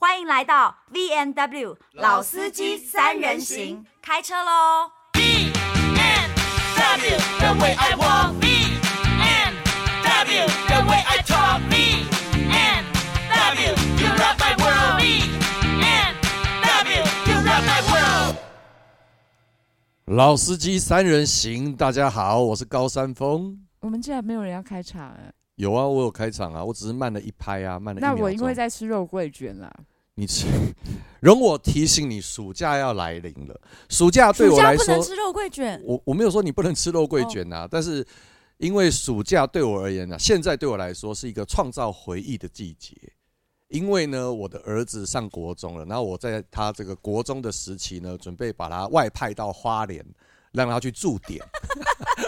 欢迎来到 VNW 老司机三人行，开车喽！VNW the way I walk, VNW the way I talk, VNW you rock my world, VNW you rock my world。老司机三人行，大家好，我是高山峰。我们竟然没有人要开场哎！有啊，我有开场啊，我只是慢了一拍啊，慢了一秒钟。那我因为在吃肉桂卷啦。你吃，容我提醒你，暑假要来临了。暑假对我来说，不能吃肉桂卷。我我没有说你不能吃肉桂卷呐、啊，哦、但是因为暑假对我而言呢、啊，现在对我来说是一个创造回忆的季节。因为呢，我的儿子上国中了，然后我在他这个国中的时期呢，准备把他外派到花莲，让他去驻点。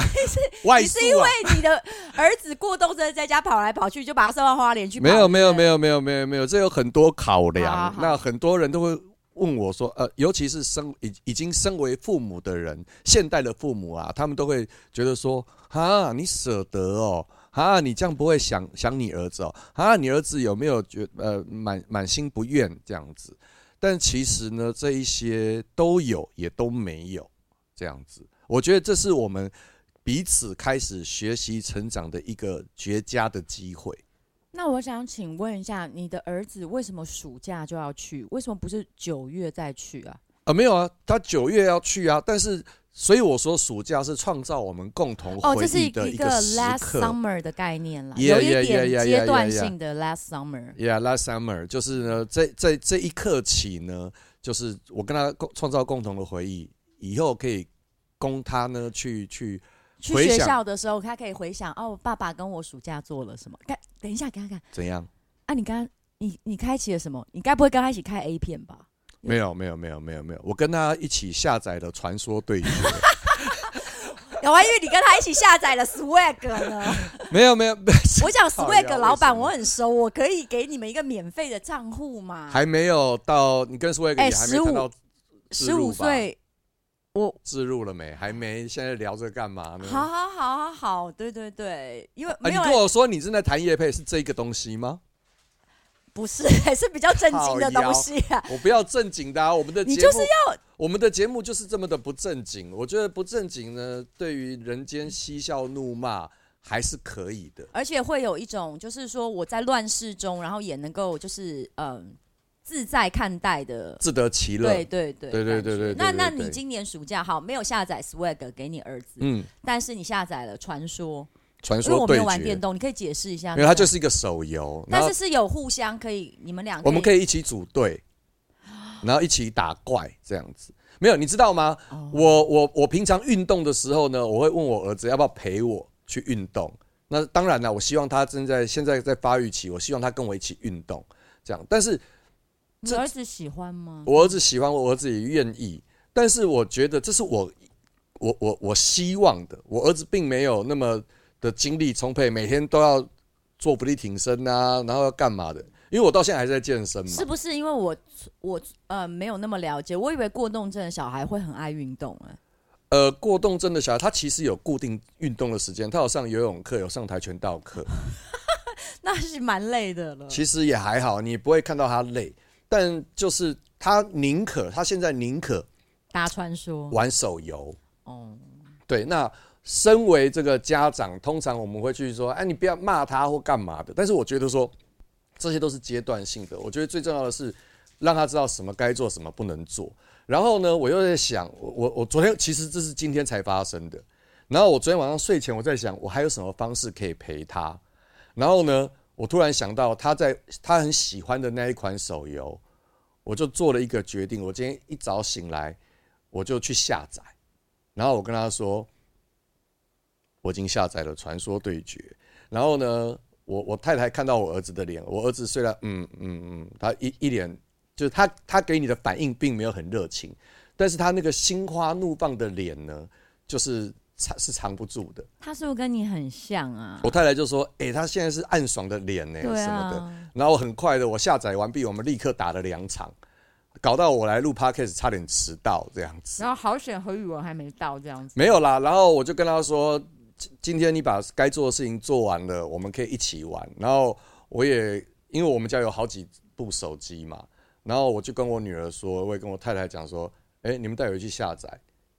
是外、啊、你是因为你的儿子过动症在家跑来跑去，就把他送到花莲去？没有没有没有没有没有没有，这有很多考量。好好好，那很多人都会问我说，呃，尤其是生已已经身为父母的人，现代的父母啊，他们都会觉得说，啊，你舍得哦，啊，你这样不会想想你儿子哦，啊，你儿子有没有觉呃满满心不愿这样子？但其实呢，这一些都有，也都没有这样子。我觉得这是我们。彼此开始学习成长的一个绝佳的机会。那我想请问一下，你的儿子为什么暑假就要去？为什么不是九月再去啊？啊，没有啊，他九月要去啊。但是，所以我说暑假是创造我们共同回忆的一个时刻。哦，这是一个 last summer 的概念啦，yeah, 有一点阶段性的 last summer。Yeah，last summer 就是呢，在在这一刻起呢，就是我跟他共创造共同的回忆，以后可以供他呢去去。去学校的时候，他可以回想哦，爸爸跟我暑假做了什么？看，等一下，给他看。怎样？啊，你刚刚你你开启了什么？你该不会跟他一起开 A 片吧？没有，没有，没有，没有，没有。我跟他一起下载了《传说对决》。我还以为你跟他一起下载了 Swag 呢。没有，没有。我想 Swag 老板，我很熟，我可以给你们一个免费的账户吗？还没有到，你跟 Swag 也还没看到十五岁。我置入了没？还没。现在聊着干嘛呢？好好好好好，对对对，因为没有、啊、你跟我说你正在谈叶配是这个东西吗？不是，还是比较正经的东西啊。我不要正经的啊，我们的节目你就是要我们的节目就是这么的不正经。我觉得不正经呢，对于人间嬉笑怒骂还是可以的，而且会有一种就是说我在乱世中，然后也能够就是嗯。自在看待的，自得其乐。对对对对对对对。那那你今年暑假好没有下载 Swag 给你儿子，嗯，但是你下载了传说，传说对决。因为我没有玩电动，你可以解释一下。因为它就是一个手游，但是是有互相可以，你们两个我们可以一起组队，然后一起打怪这样子。没有，你知道吗？我我我平常运动的时候呢，我会问我儿子要不要陪我去运动。那当然了，我希望他正在现在在发育期，我希望他跟我一起运动，这样。但是。你儿子喜欢吗？我儿子喜欢，我儿子也愿意。但是我觉得这是我，我我我希望的。我儿子并没有那么的精力充沛，每天都要做伏地挺身啊，然后要干嘛的？因为我到现在还是在健身嘛。是不是因为我我呃没有那么了解？我以为过动症的小孩会很爱运动哎、欸。呃，过动症的小孩他其实有固定运动的时间，他有上游泳课，有上跆拳道课。那是蛮累的了。其实也还好，你不会看到他累。但就是他宁可，他现在宁可打传说、玩手游。哦，对。那身为这个家长，通常我们会去说：“哎，你不要骂他或干嘛的。”但是我觉得说，这些都是阶段性的。我觉得最重要的是让他知道什么该做，什么不能做。然后呢，我又在想，我我我昨天其实这是今天才发生的。然后我昨天晚上睡前我在想，我还有什么方式可以陪他？然后呢？我突然想到，他在他很喜欢的那一款手游，我就做了一个决定。我今天一早醒来，我就去下载，然后我跟他说，我已经下载了《传说对决》。然后呢，我我太太看到我儿子的脸，我儿子虽然嗯嗯嗯，他一一脸就是他他给你的反应并没有很热情，但是他那个心花怒放的脸呢，就是。藏是藏不住的。他是不是跟你很像啊？我太太就说：“哎、欸，他现在是暗爽的脸呢，什么的。”然后很快的，我下载完毕，我们立刻打了两场，搞到我来录 podcast 差点迟到这样子。然后好险何宇文还没到这样子。没有啦，然后我就跟他说：“今天你把该做的事情做完了，我们可以一起玩。”然后我也因为我们家有好几部手机嘛，然后我就跟我女儿说，我也跟我太太讲说，哎、欸，你们带回去下载，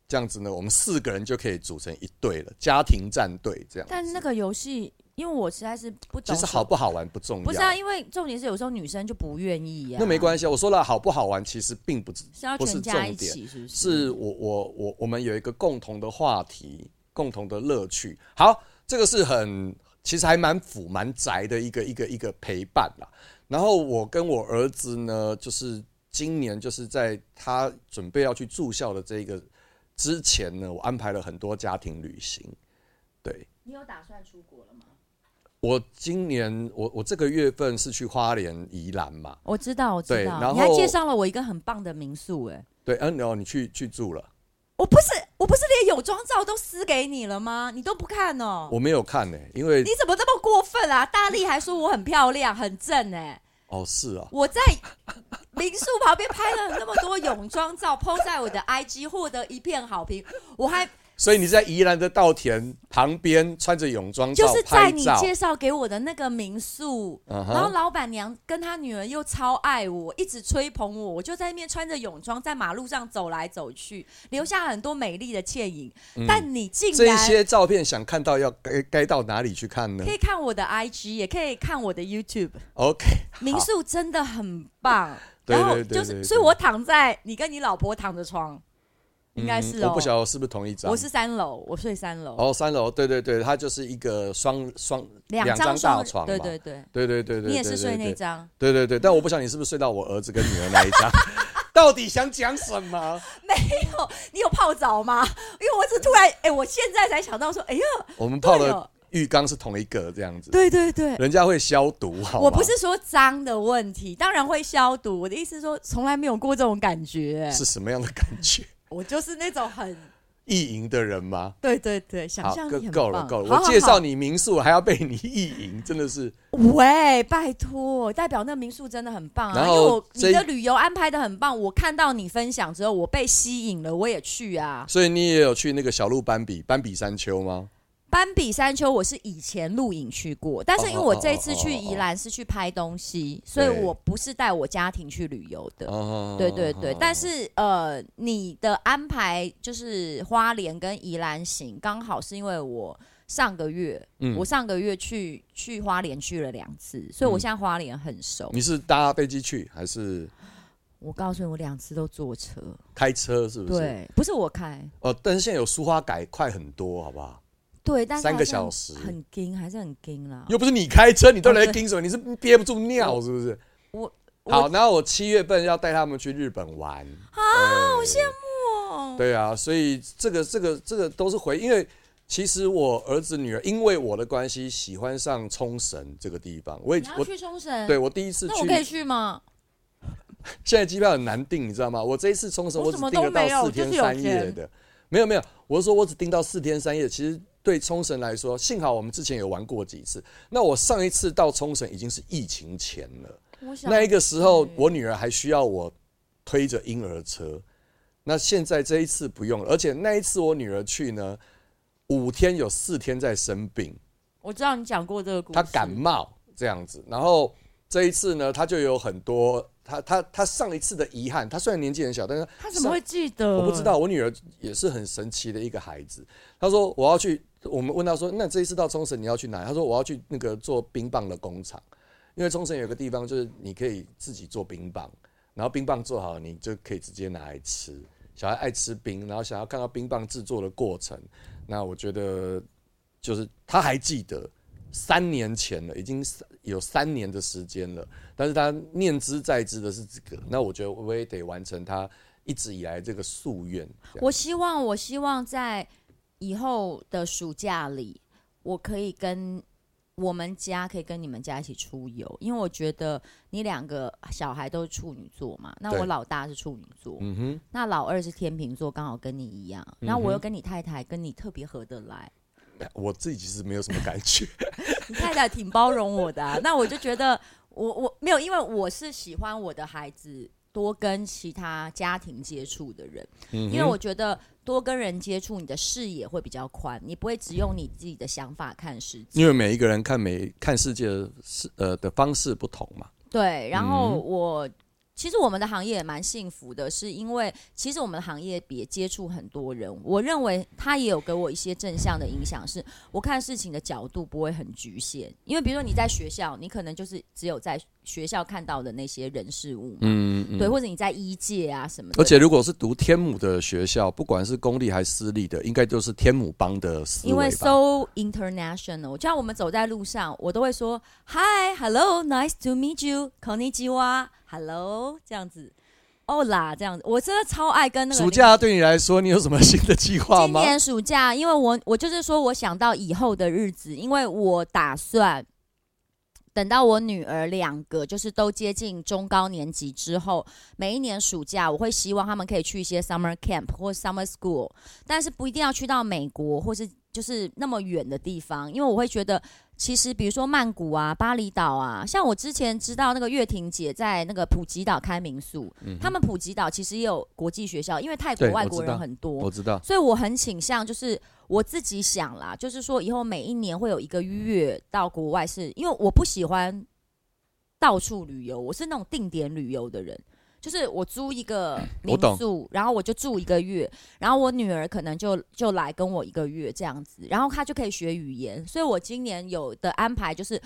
这样子呢，我们四个人就可以组成一队了，家庭战队这样。但那个游戏。因为我实在是不懂，其实好不好玩不重要。不是啊，因为重点是有时候女生就不愿意啊。那没关系，我说了好不好玩，其实并不是是要全家一起，是不是？是我我我我们有一个共同的话题，共同的乐趣。好，这个是很其实还蛮腐蛮宅的一个一个一个陪伴啦。然后我跟我儿子呢，就是今年就是在他准备要去住校的这个之前呢，我安排了很多家庭旅行。对，你有打算出国了吗？我今年我我这个月份是去花莲宜兰嘛？我知道，我知道。然后你还介绍了我一个很棒的民宿，哎。对，嗯，然后你去去住了。我不是，我不是连泳装照都撕给你了吗？你都不看哦？我没有看呢，因为你怎么这么过分啊？大力还说我很漂亮，很正哎。哦，是啊。我在民宿旁边拍了那么多泳装照，PO 在我的 IG，获得一片好评。我还。所以你在宜兰的稻田旁边穿着泳装照，就是在你介绍给我的那个民宿，然后老板娘跟她女儿又超爱我，一直吹捧我，我就在那边穿着泳装在马路上走来走去，留下很多美丽的倩影。但你竟然这些照片想看到要该该到哪里去看呢？可以看我的 IG，也可以看我的 YouTube。OK，民宿真的很棒。然后就是，所以我躺在你跟你老婆躺着床。应该是哦，我不晓得是不是同一张。我是三楼，我睡三楼。哦，三楼，对对对，它就是一个双双两张大床，对对对，对对对对。你也是睡那张？对对对，但我不晓得你是不是睡到我儿子跟女儿那一张。到底想讲什么？没有，你有泡澡吗？因为我只突然，哎，我现在才想到说，哎呀，我们泡的浴缸是同一个这样子。对对对，人家会消毒，好。我不是说脏的问题，当然会消毒。我的意思是说，从来没有过这种感觉。是什么样的感觉？我就是那种很意淫的人吗？对对对，想象力够了够了。我介绍你民宿还要被你意淫，真的是。喂，拜托，代表那民宿真的很棒啊！因为你的旅游安排的很棒，我看到你分享之后，我被吸引了，我也去啊。所以你也有去那个小鹿斑比斑比山丘吗？斑比山丘，我是以前录影去过，但是因为我这次去宜兰是去拍东西，所以我不是带我家庭去旅游的。对对对，但是呃，你的安排就是花莲跟宜兰行，刚好是因为我上个月，嗯我上个月去去花莲去了两次，所以我现在花莲很熟。你是搭飞机去还是？我告诉你，我两次都坐车，开车是不是？对，不是我开。哦，但是现在有苏花改快很多，好不好？对，但是三个小时很惊，还是很惊啦。又不是你开车，你到底在惊什么？你是憋不住尿是不是？我好，然后我七月份要带他们去日本玩，啊，好羡慕哦。对啊，所以这个这个这个都是回，因为其实我儿子女儿因为我的关系喜欢上冲绳这个地方。我也我去冲绳，对我第一次去，那我可以去吗？现在机票很难订，你知道吗？我这一次冲绳我只订得到四天三夜的，没有没有，我是说我只订到四天三夜，其实。对冲绳来说，幸好我们之前有玩过几次。那我上一次到冲绳已经是疫情前了，那一个时候我女儿还需要我推着婴儿车。那现在这一次不用了，而且那一次我女儿去呢，五天有四天在生病。我知道你讲过这个故事，她感冒这样子，然后这一次呢，她就有很多。她她她上一次的遗憾，她虽然年纪很小，但是她怎么会记得？我不知道，我女儿也是很神奇的一个孩子。她说我要去，我们问他说，那这一次到冲绳你要去哪？他说我要去那个做冰棒的工厂，因为冲绳有个地方就是你可以自己做冰棒，然后冰棒做好你就可以直接拿来吃。小孩爱吃冰，然后想要看到冰棒制作的过程，那我觉得就是他还记得。三年前了，已经有三年的时间了，但是他念兹在兹的是这个，那我觉得我也得完成他一直以来这个夙愿。我希望，我希望在以后的暑假里，我可以跟我们家，可以跟你们家一起出游，因为我觉得你两个小孩都是处女座嘛，那我老大是处女座，嗯哼，那老二是天秤座，刚好跟你一样，那我又跟你太太跟你特别合得来。我自己其实没有什么感觉，你太太挺包容我的啊，那我就觉得我我没有，因为我是喜欢我的孩子多跟其他家庭接触的人，因为我觉得多跟人接触，你的视野会比较宽，你不会只用你自己的想法看世界，因为每一个人看每看世界的是呃的方式不同嘛。对，然后我。嗯其实我们的行业也蛮幸福的，是因为其实我们的行业也接触很多人，我认为他也有给我一些正向的影响，是我看事情的角度不会很局限。因为比如说你在学校，你可能就是只有在学校看到的那些人事物，嗯，嗯，对，或者你在医界啊什么的。而且如果是读天母的学校，不管是公立还是私立的，应该都是天母帮的思维。因为 so international，就像我们走在路上，我都会说 Hi，Hello，Nice to meet you，Konnichiwa。Hello，这样子，Hola，这样子，我真的超爱跟那个。暑假对你来说，你有什么新的计划吗？今年暑假，因为我我就是说我想到以后的日子，因为我打算等到我女儿两个就是都接近中高年级之后，每一年暑假我会希望他们可以去一些 summer camp 或 summer school，但是不一定要去到美国或是就是那么远的地方，因为我会觉得。其实，比如说曼谷啊、巴厘岛啊，像我之前知道那个月婷姐在那个普吉岛开民宿，嗯、他们普吉岛其实也有国际学校，因为泰国外国人很多，我知道，所以我很倾向就是我自己想啦，就是说以后每一年会有一个月到国外是，是因为我不喜欢到处旅游，我是那种定点旅游的人。就是我租一个 民宿，然后我就住一个月，然后我女儿可能就就来跟我一个月这样子，然后她就可以学语言。所以我今年有的安排就是，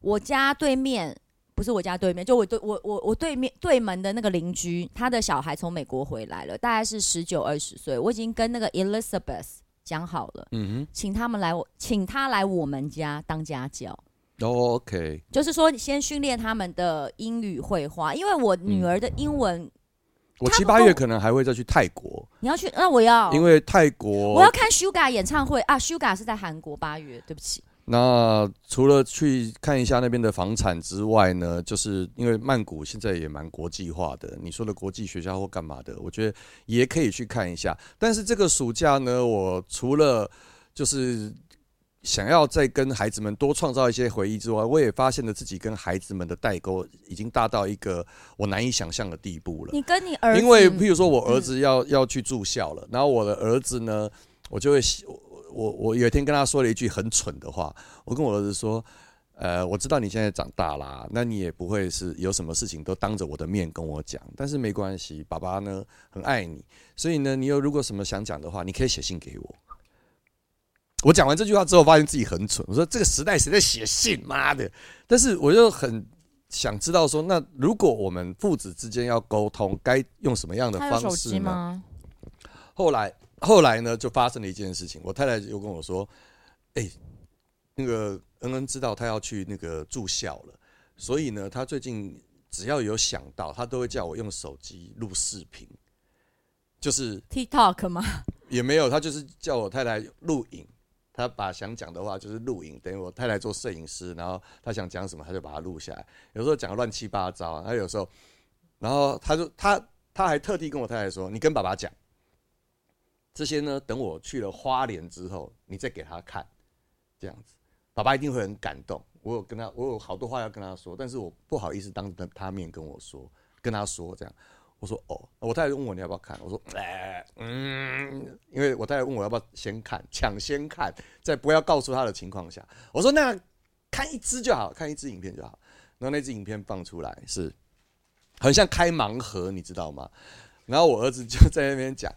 我家对面不是我家对面，就我对我我我对面对门的那个邻居，他的小孩从美国回来了，大概是十九二十岁，我已经跟那个 Elizabeth 讲好了，嗯哼，请他们来我请他来我们家当家教。Oh, OK，就是说你先训练他们的英语会话，因为我女儿的英文，嗯、我七八月可能还会再去泰国。你要去？那我要，因为泰国我要看 Suga 演唱会啊，Suga 是在韩国八月，对不起。那除了去看一下那边的房产之外呢，就是因为曼谷现在也蛮国际化的，你说的国际学校或干嘛的，我觉得也可以去看一下。但是这个暑假呢，我除了就是。想要再跟孩子们多创造一些回忆之外，我也发现了自己跟孩子们的代沟已经大到一个我难以想象的地步了。你跟你儿子，因为譬如说我儿子要要去住校了，然后我的儿子呢，我就会我我我有一天跟他说了一句很蠢的话，我跟我儿子说，呃，我知道你现在长大啦，那你也不会是有什么事情都当着我的面跟我讲，但是没关系，爸爸呢很爱你，所以呢，你有如果什么想讲的话，你可以写信给我。我讲完这句话之后，发现自己很蠢。我说这个时代谁在写信？妈的！但是我就很想知道说，那如果我们父子之间要沟通，该用什么样的方式呢？后来，后来呢，就发生了一件事情。我太太又跟我说：“哎，那个恩恩知道他要去那个住校了，所以呢，他最近只要有想到，他都会叫我用手机录视频，就是 TikTok 吗？也没有，他就是叫我太太录影。”他把想讲的话就是录影，等于我太太做摄影师，然后他想讲什么，他就把它录下来。有时候讲乱七八糟，他有时候，然后他就他他还特地跟我太太说：“你跟爸爸讲这些呢，等我去了花莲之后，你再给他看，这样子，爸爸一定会很感动。”我有跟他，我有好多话要跟他说，但是我不好意思当着他面跟我说，跟他说这样。我说哦，我太太问我你要不要看，我说哎嗯，因为我太太问我要不要先看，抢先看，在不要告诉他的情况下，我说那看一支就好，看一支影片就好。然后那支影片放出来是很像开盲盒，你知道吗？然后我儿子就在那边讲，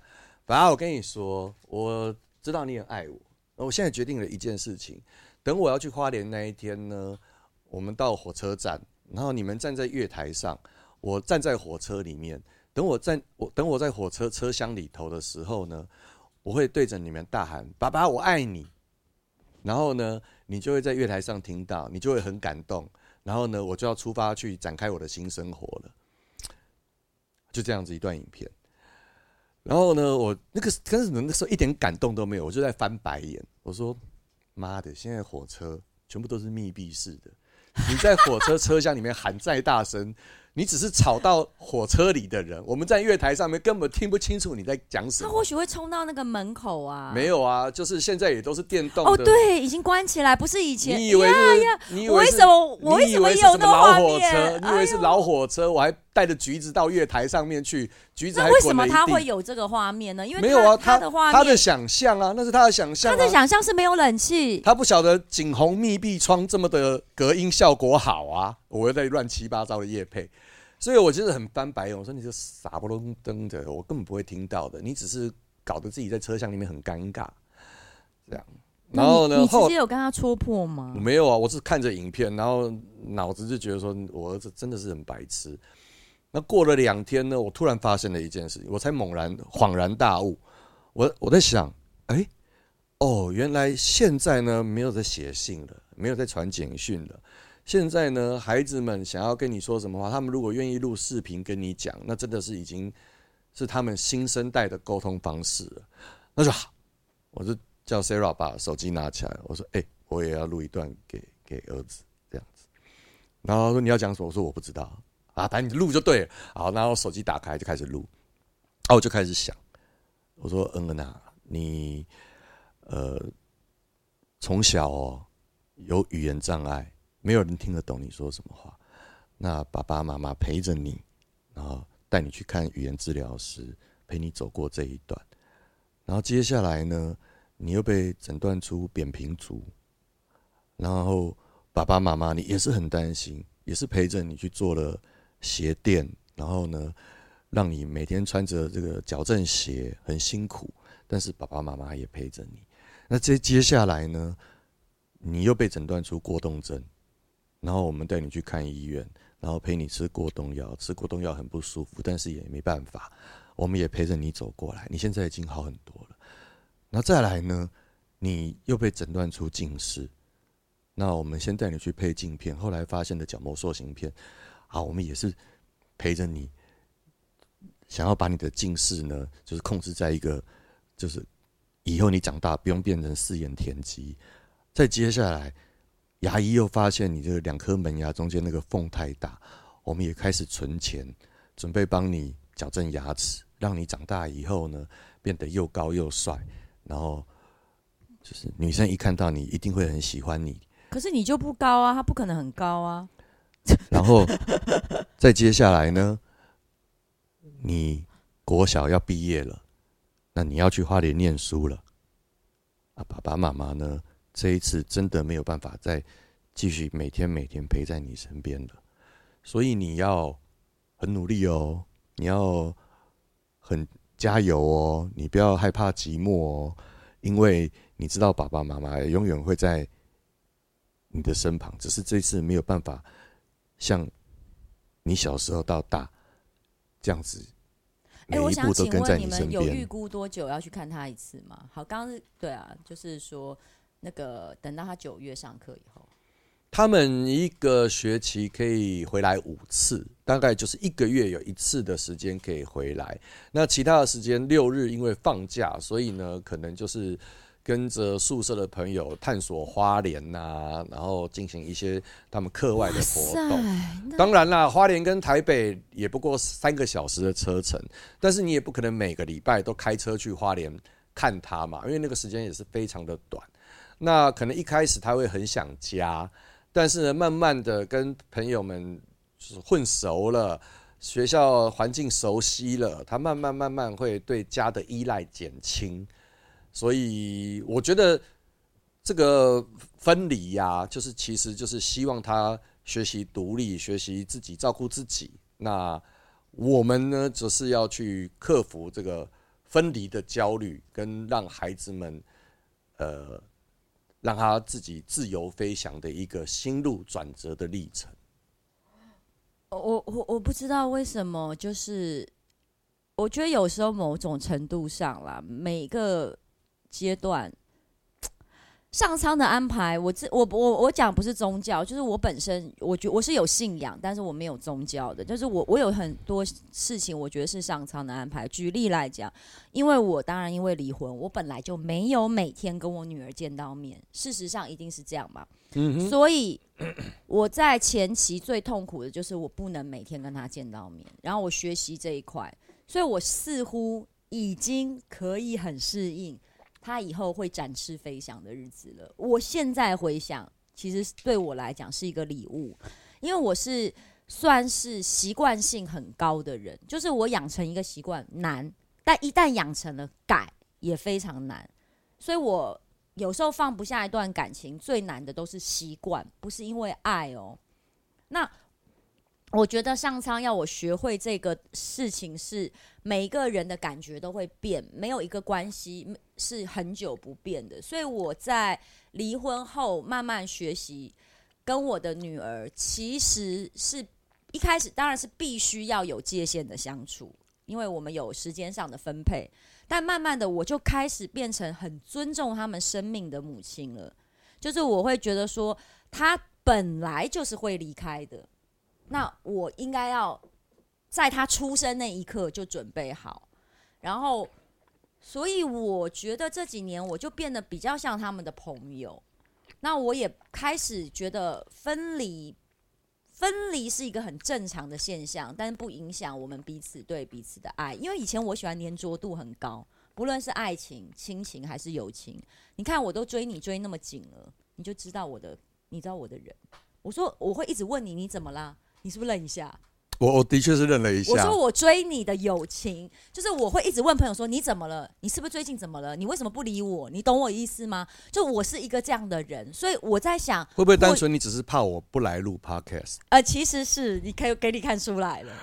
反正我跟你说，我知道你很爱我，我现在决定了一件事情，等我要去花莲那一天呢，我们到火车站，然后你们站在月台上。我站在火车里面，等我站我等我在火车车厢里头的时候呢，我会对着你们大喊：“爸爸，我爱你。”然后呢，你就会在月台上听到，你就会很感动。然后呢，我就要出发去展开我的新生活了。就这样子一段影片。然后呢，我那个可是那时候一点感动都没有，我就在翻白眼。我说：“妈的，现在火车全部都是密闭式的，你在火车车厢里面喊再大声。”你只是吵到火车里的人，我们在月台上面根本听不清楚你在讲什么。他或许会冲到那个门口啊？没有啊，就是现在也都是电动的。哦，对，已经关起来，不是以前。你以为是？你以为什么？我为什么有那画面？你以为是老火车？你以为是老火车？我还带着橘子到月台上面去，橘子还为什么他会有这个画面呢？因为没有啊，他的画面，他的想象啊，那是他的想象、啊。他的想象是没有冷气，他不晓得景洪密闭窗这么的隔音效果好啊！我又在乱七八糟的夜配，所以我就是很翻白眼。我说你这傻不隆登的，我根本不会听到的。你只是搞得自己在车厢里面很尴尬，这样。然后呢？你直接有跟他戳破吗？没有啊，我是看着影片，然后脑子就觉得说，我儿子真的是很白痴。那过了两天呢，我突然发现了一件事情，我才猛然恍然大悟。我我在想，哎，哦，原来现在呢没有在写信了，没有在传简讯了。现在呢，孩子们想要跟你说什么话，他们如果愿意录视频跟你讲，那真的是已经是他们新生代的沟通方式了。那就好，我就。叫 Sarah 把手机拿起来，我说：“哎、我也要录一段给给儿子这样子。”然后说：“你要讲什么？”我说：“我不知道啊，反正你录就对了。”好，然后手机打开就开始录，然后我就开始想，我说：“嗯嗯啊，你呃从小哦有语言障碍，没有人听得懂你说什么话。那爸爸妈妈陪着你，然后带你去看语言治疗师，陪你走过这一段。然后接下来呢？”你又被诊断出扁平足，然后爸爸妈妈你也是很担心，也是陪着你去做了鞋垫，然后呢，让你每天穿着这个矫正鞋很辛苦，但是爸爸妈妈也陪着你。那这接下来呢，你又被诊断出过动症，然后我们带你去看医院，然后陪你吃过冬药，吃过冬药很不舒服，但是也没办法，我们也陪着你走过来。你现在已经好很多了。那再来呢？你又被诊断出近视，那我们先带你去配镜片，后来发现的角膜塑形片，好，我们也是陪着你，想要把你的近视呢，就是控制在一个，就是以后你长大不用变成四眼田鸡。再接下来，牙医又发现你这个两颗门牙中间那个缝太大，我们也开始存钱，准备帮你矫正牙齿，让你长大以后呢，变得又高又帅。然后就是女生一看到你，一定会很喜欢你。可是你就不高啊，他不可能很高啊。然后再接下来呢，你国小要毕业了，那你要去花莲念书了。啊，爸爸妈妈呢，这一次真的没有办法再继续每天每天陪在你身边了，所以你要很努力哦，你要很。加油哦！你不要害怕寂寞哦，因为你知道爸爸妈妈永远会在你的身旁，只是这次没有办法像你小时候到大这样子，每一步都跟在你身边。欸，我想请问你们有预估多久要去看他一次吗？好，刚刚对啊，就是说那个等到他九月上课以后。他们一个学期可以回来五次，大概就是一个月有一次的时间可以回来。那其他的时间六日因为放假，所以呢，可能就是跟着宿舍的朋友探索花莲呐，然后进行一些他们课外的活动。当然啦，花莲跟台北也不过三个小时的车程，但是你也不可能每个礼拜都开车去花莲看他嘛，因为那个时间也是非常的短。那可能一开始他会很想家。但是呢，慢慢的跟朋友们就是混熟了，学校环境熟悉了，他慢慢慢慢会对家的依赖减轻。所以我觉得这个分离呀，就是其实就是希望他学习独立，学习自己照顾自己。那我们呢，则是要去克服这个分离的焦虑，跟让孩子们，呃。让他自己自由飞翔的一个心路转折的历程。我我我不知道为什么，就是我觉得有时候某种程度上啦，每个阶段。上苍的安排，我这我我我讲不是宗教，就是我本身，我觉我是有信仰，但是我没有宗教的，就是我我有很多事情，我觉得是上苍的安排。举例来讲，因为我当然因为离婚，我本来就没有每天跟我女儿见到面，事实上一定是这样吧。嗯。所以我在前期最痛苦的就是我不能每天跟她见到面，然后我学习这一块，所以我似乎已经可以很适应。他以后会展翅飞翔的日子了。我现在回想，其实对我来讲是一个礼物，因为我是算是习惯性很高的人，就是我养成一个习惯难，但一旦养成了改也非常难，所以我有时候放不下一段感情，最难的都是习惯，不是因为爱哦。那我觉得上苍要我学会这个事情，是每一个人的感觉都会变，没有一个关系是很久不变的。所以我在离婚后慢慢学习，跟我的女儿其实是一开始当然是必须要有界限的相处，因为我们有时间上的分配。但慢慢的，我就开始变成很尊重他们生命的母亲了。就是我会觉得说，他本来就是会离开的。那我应该要在他出生那一刻就准备好，然后，所以我觉得这几年我就变得比较像他们的朋友。那我也开始觉得分离，分离是一个很正常的现象，但是不影响我们彼此对彼此的爱。因为以前我喜欢黏着度很高，不论是爱情、亲情还是友情。你看我都追你追那么紧了，你就知道我的，你知道我的人。我说我会一直问你，你怎么啦？你是不是愣一下？我我的确是愣了一下。我说我追你的友情，就是我会一直问朋友说，你怎么了？你是不是最近怎么了？你为什么不理我？你懂我意思吗？就我是一个这样的人，所以我在想，会不会单纯你只是怕我不来录 podcast？呃，其实是你可以给你看出来了。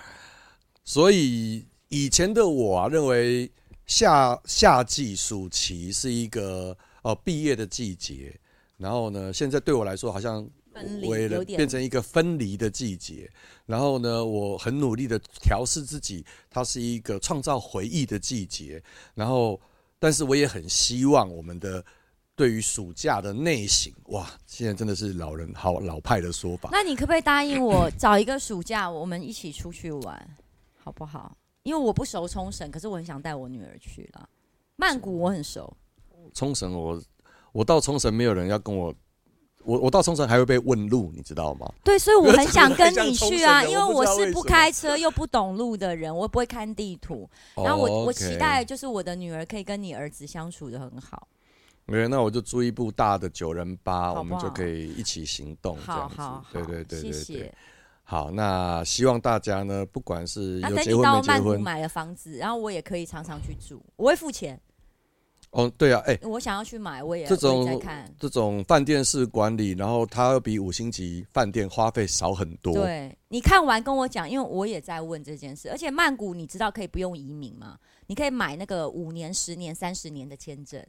所以以前的我啊，认为夏夏季暑期是一个呃毕业的季节，然后呢，现在对我来说好像。为了变成一个分离的季节，然后呢，我很努力的调试自己，它是一个创造回忆的季节。然后，但是我也很希望我们的对于暑假的内省，哇，现在真的是老人好老派的说法。那你可不可以答应我，找一个暑假，我们一起出去玩，好不好？因为我不熟冲绳，可是我很想带我女儿去了。曼谷我很熟，冲绳我我到冲绳没有人要跟我。我我到冲绳还会被问路，你知道吗？对，所以我很想跟你去啊，因为我是不开车又不懂路的人，我不会看地图。然后我、oh. 我期待就是我的女儿可以跟你儿子相处的很好。没，那我就租一部大的九人八，我们就可以一起行动这样子。好好好对对对对对，谢谢。好，那希望大家呢，不管是有结婚没结婚，等你到曼谷买了房子，然后我也可以常常去住，我会付钱。哦，对啊，哎、欸，我想要去买，我也这种在看这种饭店式管理，然后它要比五星级饭店花费少很多。对，你看完跟我讲，因为我也在问这件事，而且曼谷你知道可以不用移民吗？你可以买那个五年、十年、三十年的签证。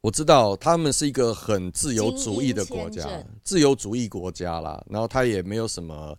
我知道他们是一个很自由主义的国家，自由主义国家啦，然后他也没有什么。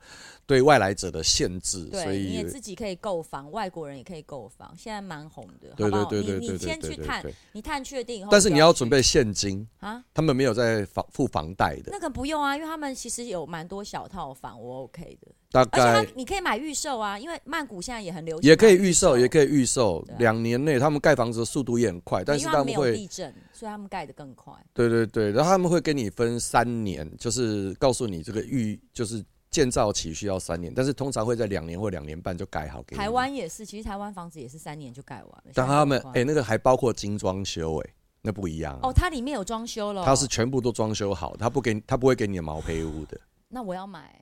对外来者的限制，所以你也自己可以购房，外国人也可以购房，现在蛮红的。对对对对，你你先去探，你探确定以后。但是你要准备现金啊，他们没有在房付房贷的。那个不用啊，因为他们其实有蛮多小套房，我 OK 的。大概而且你可以买预售啊，因为曼谷现在也很流行。也可以预售，也可以预售，两年内他们盖房子的速度也很快，但是他们会地震，所以他们盖的更快。对对对，然后他们会跟你分三年，就是告诉你这个预就是。建造期需要三年，但是通常会在两年或两年半就盖好。台湾也是，其实台湾房子也是三年就盖完了。但他们哎、欸，那个还包括精装修哎、欸，那不一样、啊。哦，它里面有装修了。它是全部都装修好，它不给，它不会给你的毛坯屋的。那我要买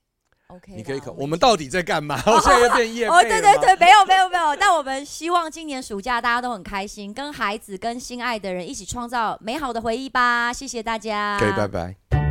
，OK。你可以考。我们到底在干嘛？我现在有点业哦，对对对，没有没有没有。但我们希望今年暑假大家都很开心，跟孩子、跟心爱的人一起创造美好的回忆吧。谢谢大家。可以，拜拜。